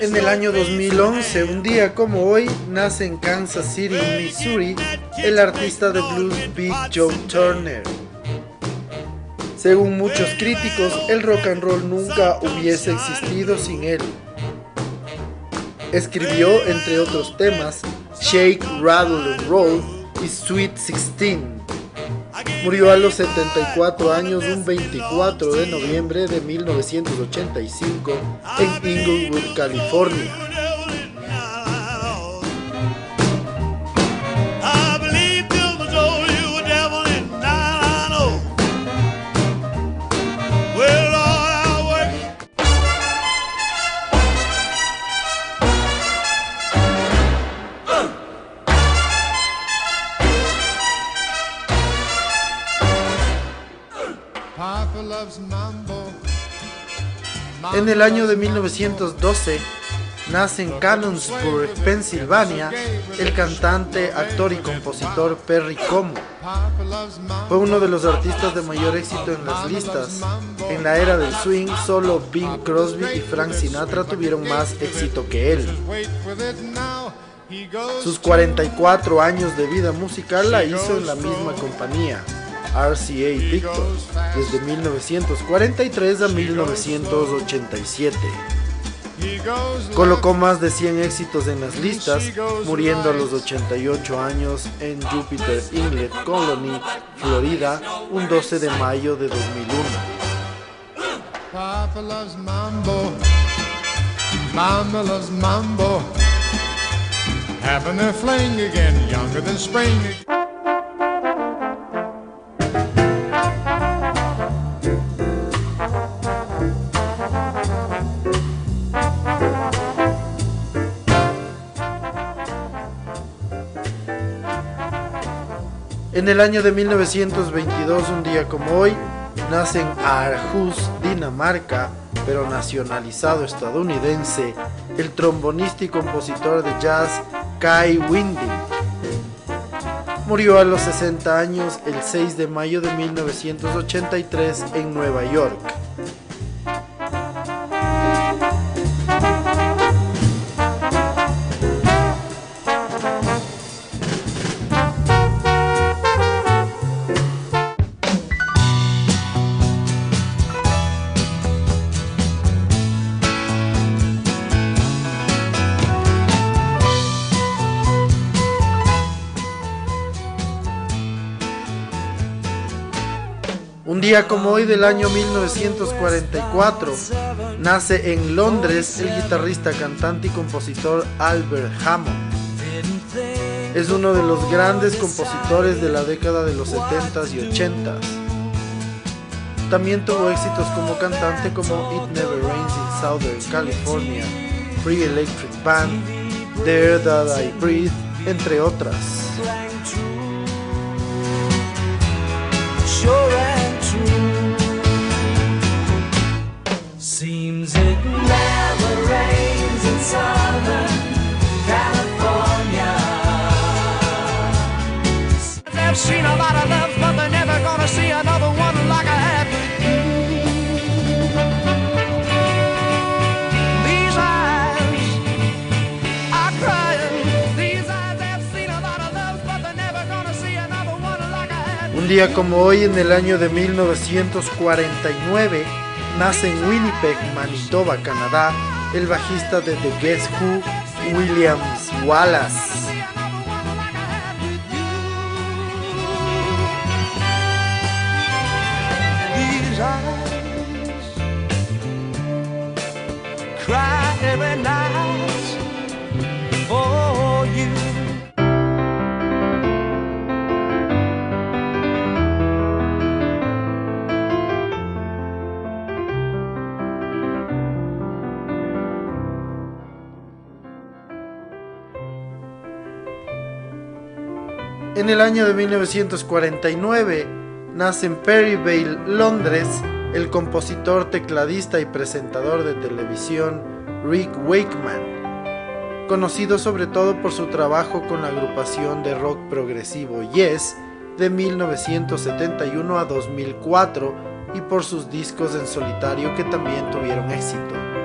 En el año 2011, un día como hoy, nace en Kansas City, Missouri, el artista de blues Big Joe Turner. Según muchos críticos, el rock and roll nunca hubiese existido sin él. Escribió, entre otros temas, Shake, Rattle and Roll y Sweet Sixteen. Murió a los 74 años un 24 de noviembre de 1985 en Inglewood, California. En el año de 1912 nace en Canonsburg, Pensilvania, el cantante, actor y compositor Perry Como. Fue uno de los artistas de mayor éxito en las listas. En la era del swing, solo Bing Crosby y Frank Sinatra tuvieron más éxito que él. Sus 44 años de vida musical la hizo en la misma compañía. RCA Victor desde 1943 a 1987. Colocó más de 100 éxitos en las listas, muriendo a los 88 años en Jupiter Inlet Colony, Florida, un 12 de mayo de 2001. En el año de 1922, un día como hoy, nace en Aarhus, Dinamarca, pero nacionalizado estadounidense, el trombonista y compositor de jazz Kai Winding. Murió a los 60 años el 6 de mayo de 1983 en Nueva York. Un día como hoy del año 1944, nace en Londres el guitarrista, cantante y compositor Albert Hammond. Es uno de los grandes compositores de la década de los 70s y 80s. También tuvo éxitos como cantante como It Never Rains in Southern California, Free Electric Band, There That I Breathe, entre otras. Un día como hoy, en el año de 1949, nace en Winnipeg, Manitoba, Canadá, el bajista de The Guess Who, Williams Wallace. En el año de 1949 nace en Perryvale, Londres, el compositor, tecladista y presentador de televisión Rick Wakeman, conocido sobre todo por su trabajo con la agrupación de rock progresivo Yes de 1971 a 2004 y por sus discos en solitario que también tuvieron éxito.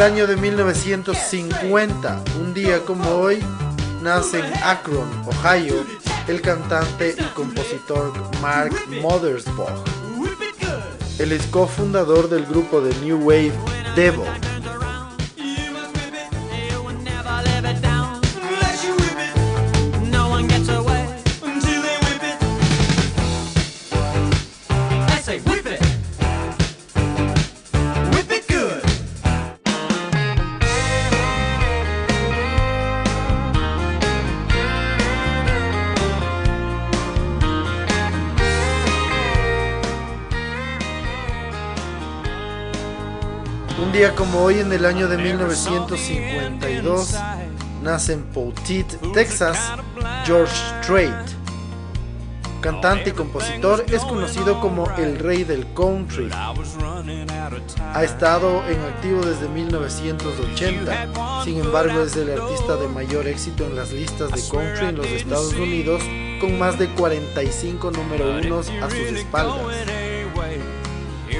El año de 1950, un día como hoy, nace en Akron, Ohio, el cantante y compositor Mark Mothersbaugh. Él es cofundador del grupo de New Wave Devil. Día como hoy en el año de 1952 nace en Poutit, Texas, George Strait. Cantante y compositor, es conocido como el rey del country. Ha estado en activo desde 1980, sin embargo es el artista de mayor éxito en las listas de country en los Estados Unidos, con más de 45 número unos a sus espaldas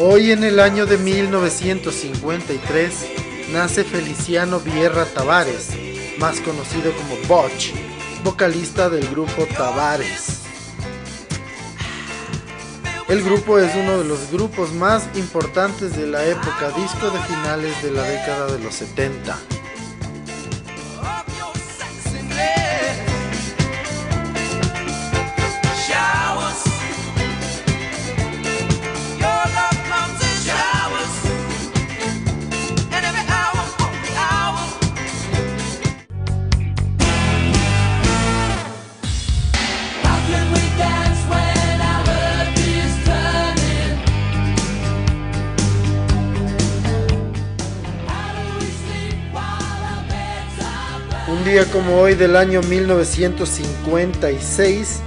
Hoy en el año de 1953 nace Feliciano Vierra Tavares, más conocido como Botch, vocalista del grupo Tavares. El grupo es uno de los grupos más importantes de la época disco de finales de la década de los 70. Como hoy del año 1956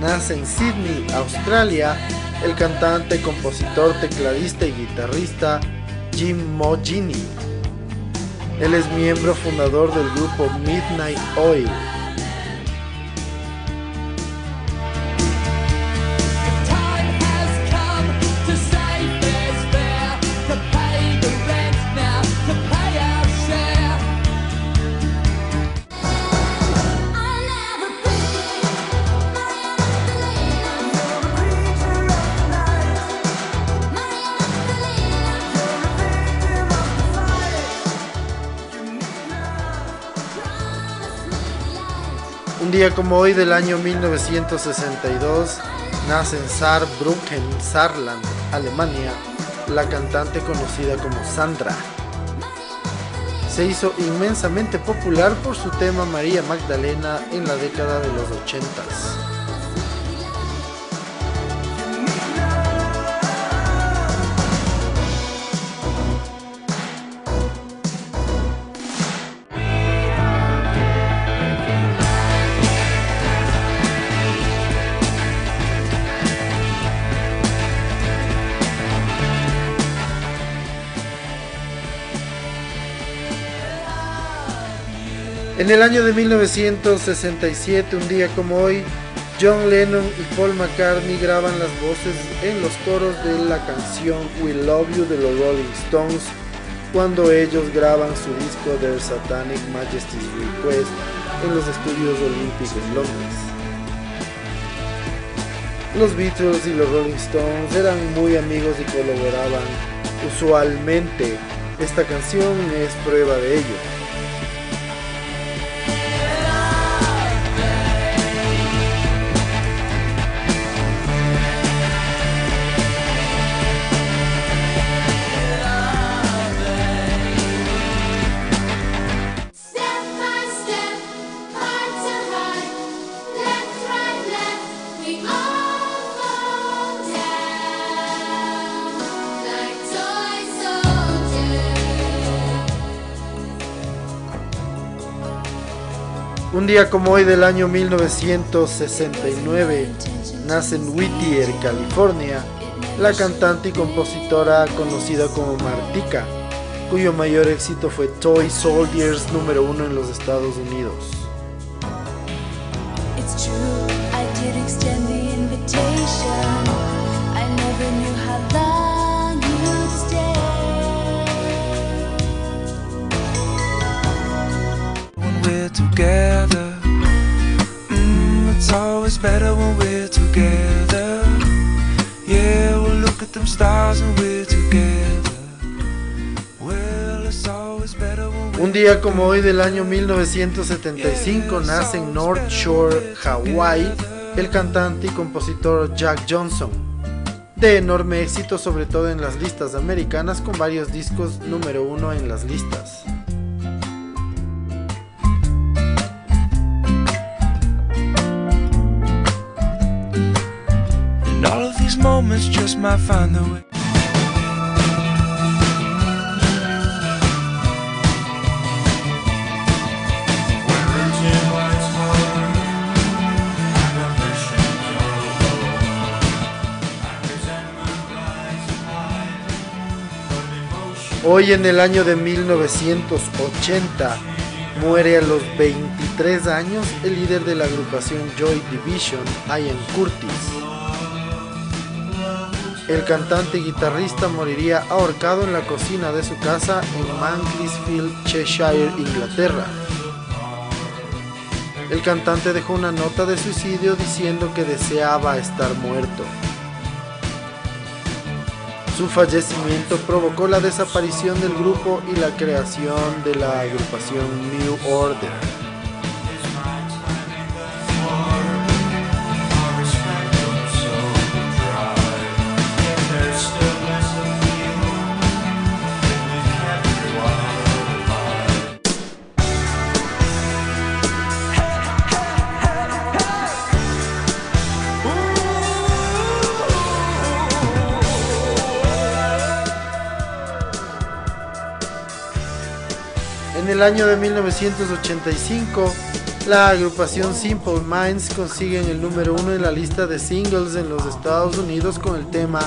nace en Sydney, Australia, el cantante, compositor, tecladista y guitarrista Jim Mogini. Él es miembro fundador del grupo Midnight Oil. Como hoy del año 1962 nace en Saarbrücken, Saarland, Alemania, la cantante conocida como Sandra. Se hizo inmensamente popular por su tema María Magdalena en la década de los 80. En el año de 1967, un día como hoy, John Lennon y Paul McCartney graban las voces en los coros de la canción We Love You de los Rolling Stones cuando ellos graban su disco Their Satanic Majesty's Request en los estudios Olympic en Londres. Los Beatles y los Rolling Stones eran muy amigos y colaboraban usualmente. Esta canción es prueba de ello. Un día como hoy del año 1969 nace en Whittier, California, la cantante y compositora conocida como Martika, cuyo mayor éxito fue Toy Soldiers número uno en los Estados Unidos. Un día como hoy del año 1975 nace en North Shore, Hawaii, el cantante y compositor Jack Johnson. De enorme éxito sobre todo en las listas americanas con varios discos número uno en las listas. Hoy en el año de 1980 muere a los 23 años el líder de la agrupación Joy Division, Ian Curtis. El cantante y guitarrista moriría ahorcado en la cocina de su casa en Mansfield, Cheshire, Inglaterra. El cantante dejó una nota de suicidio diciendo que deseaba estar muerto. Su fallecimiento provocó la desaparición del grupo y la creación de la agrupación New Order. El año de 1985, la agrupación Simple Minds consigue el número uno en la lista de singles en los Estados Unidos con el tema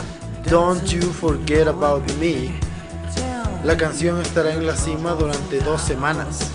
Don't You Forget About Me. La canción estará en la cima durante dos semanas.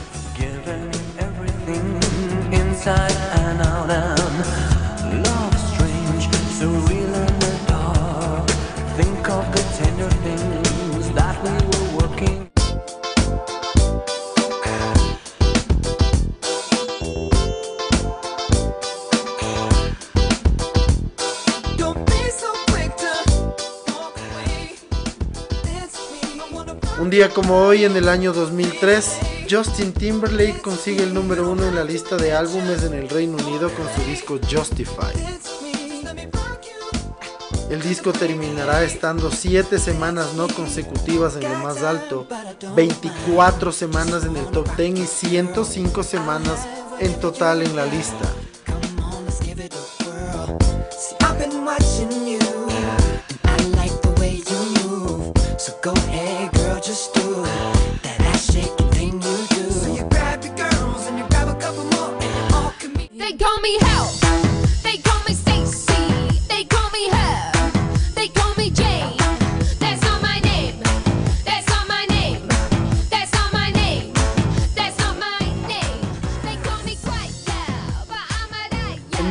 Un día como hoy, en el año 2003, Justin Timberlake consigue el número uno en la lista de álbumes en el Reino Unido con su disco Justify. El disco terminará estando 7 semanas no consecutivas en lo más alto, 24 semanas en el top 10 y 105 semanas en total en la lista.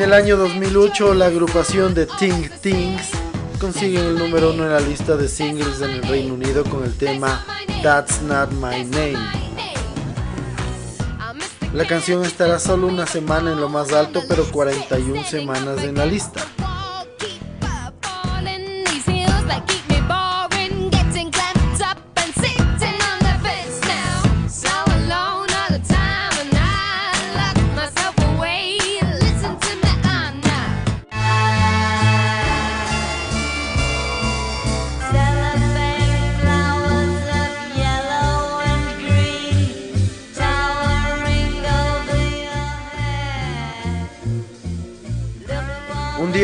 El año 2008 la agrupación de Ting Tings consiguen el número uno en la lista de singles en el Reino Unido con el tema That's Not My Name. La canción estará solo una semana en lo más alto, pero 41 semanas en la lista.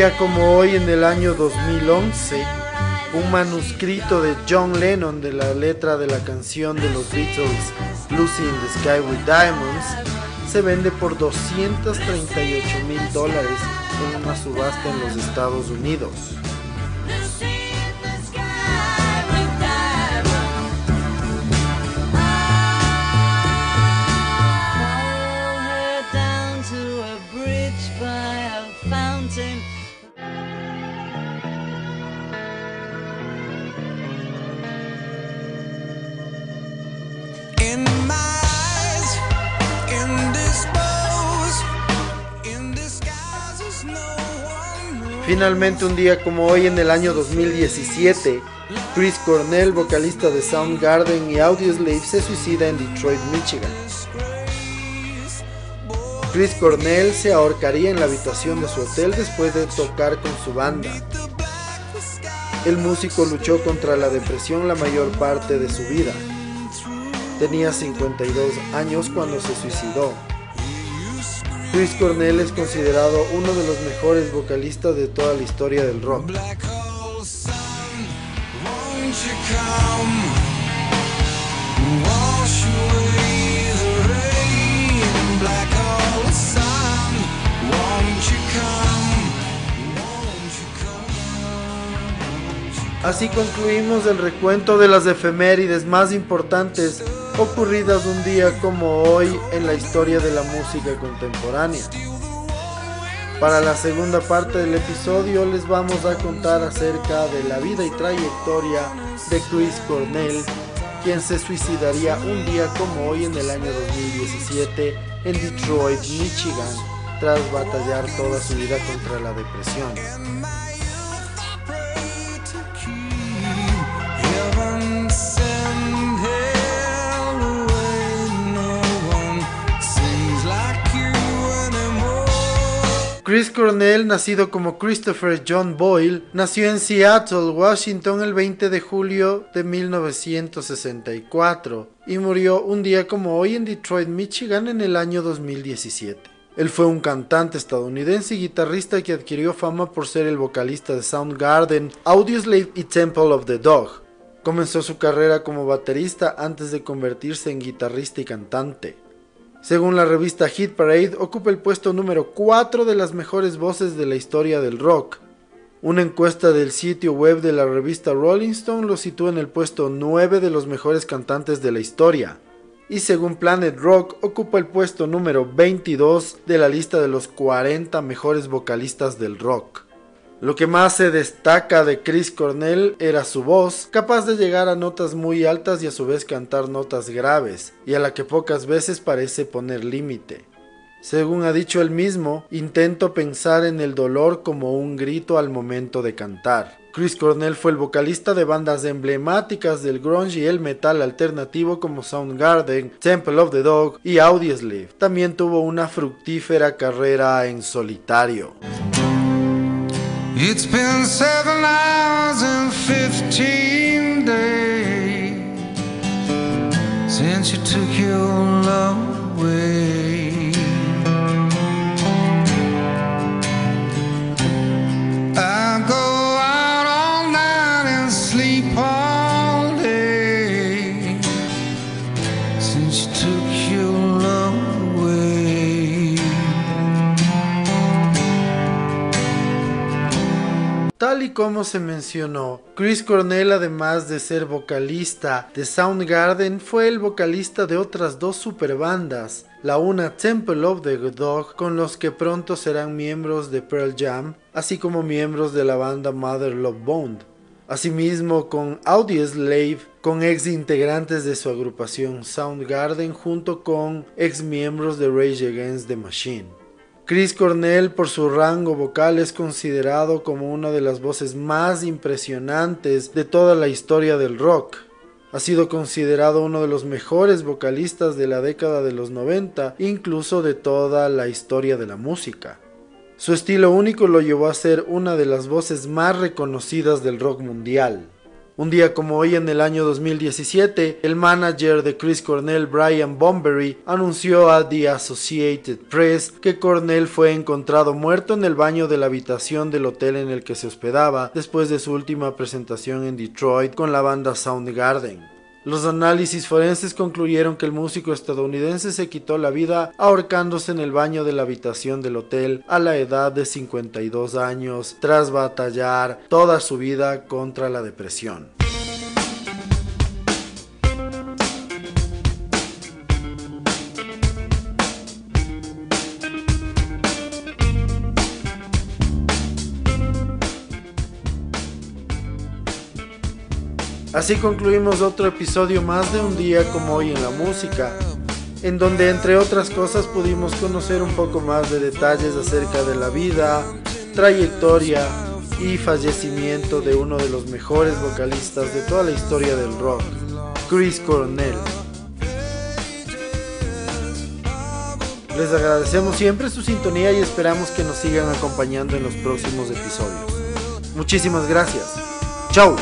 Día como hoy en el año 2011, un manuscrito de John Lennon de la letra de la canción de los Beatles Lucy in the Sky with Diamonds se vende por 238 mil dólares en una subasta en los Estados Unidos. Finalmente un día como hoy en el año 2017, Chris Cornell, vocalista de Soundgarden y Audioslave, se suicida en Detroit, Michigan. Chris Cornell se ahorcaría en la habitación de su hotel después de tocar con su banda. El músico luchó contra la depresión la mayor parte de su vida. Tenía 52 años cuando se suicidó. Chris Cornell es considerado uno de los mejores vocalistas de toda la historia del rock. Así concluimos el recuento de las efemérides más importantes ocurridas un día como hoy en la historia de la música contemporánea. Para la segunda parte del episodio les vamos a contar acerca de la vida y trayectoria de Chris Cornell, quien se suicidaría un día como hoy en el año 2017 en Detroit, Michigan, tras batallar toda su vida contra la depresión. Chris Cornell, nacido como Christopher John Boyle, nació en Seattle, Washington el 20 de julio de 1964 y murió un día como hoy en Detroit, Michigan en el año 2017. Él fue un cantante estadounidense y guitarrista que adquirió fama por ser el vocalista de Soundgarden, Audioslave y Temple of the Dog. Comenzó su carrera como baterista antes de convertirse en guitarrista y cantante. Según la revista Hit Parade, ocupa el puesto número 4 de las mejores voces de la historia del rock. Una encuesta del sitio web de la revista Rolling Stone lo sitúa en el puesto 9 de los mejores cantantes de la historia. Y según Planet Rock, ocupa el puesto número 22 de la lista de los 40 mejores vocalistas del rock. Lo que más se destaca de Chris Cornell era su voz, capaz de llegar a notas muy altas y a su vez cantar notas graves, y a la que pocas veces parece poner límite. Según ha dicho él mismo, intento pensar en el dolor como un grito al momento de cantar. Chris Cornell fue el vocalista de bandas emblemáticas del grunge y el metal alternativo como Soundgarden, Temple of the Dog y Audioslave. También tuvo una fructífera carrera en solitario. It's been seven hours and fifteen days since you took your love como se mencionó, Chris Cornell además de ser vocalista de Soundgarden fue el vocalista de otras dos superbandas, la una Temple of the Dog con los que pronto serán miembros de Pearl Jam, así como miembros de la banda Mother Love Bone. Asimismo con Slave, con ex integrantes de su agrupación Soundgarden junto con ex miembros de Rage Against the Machine. Chris Cornell por su rango vocal es considerado como una de las voces más impresionantes de toda la historia del rock. Ha sido considerado uno de los mejores vocalistas de la década de los 90, incluso de toda la historia de la música. Su estilo único lo llevó a ser una de las voces más reconocidas del rock mundial. Un día como hoy en el año 2017, el manager de Chris Cornell, Brian Bombery, anunció a The Associated Press que Cornell fue encontrado muerto en el baño de la habitación del hotel en el que se hospedaba después de su última presentación en Detroit con la banda Soundgarden. Los análisis forenses concluyeron que el músico estadounidense se quitó la vida ahorcándose en el baño de la habitación del hotel a la edad de 52 años tras batallar toda su vida contra la depresión. Así concluimos otro episodio más de un día como hoy en la música, en donde entre otras cosas pudimos conocer un poco más de detalles acerca de la vida, trayectoria y fallecimiento de uno de los mejores vocalistas de toda la historia del rock, Chris Cornell. Les agradecemos siempre su sintonía y esperamos que nos sigan acompañando en los próximos episodios. Muchísimas gracias. Chao.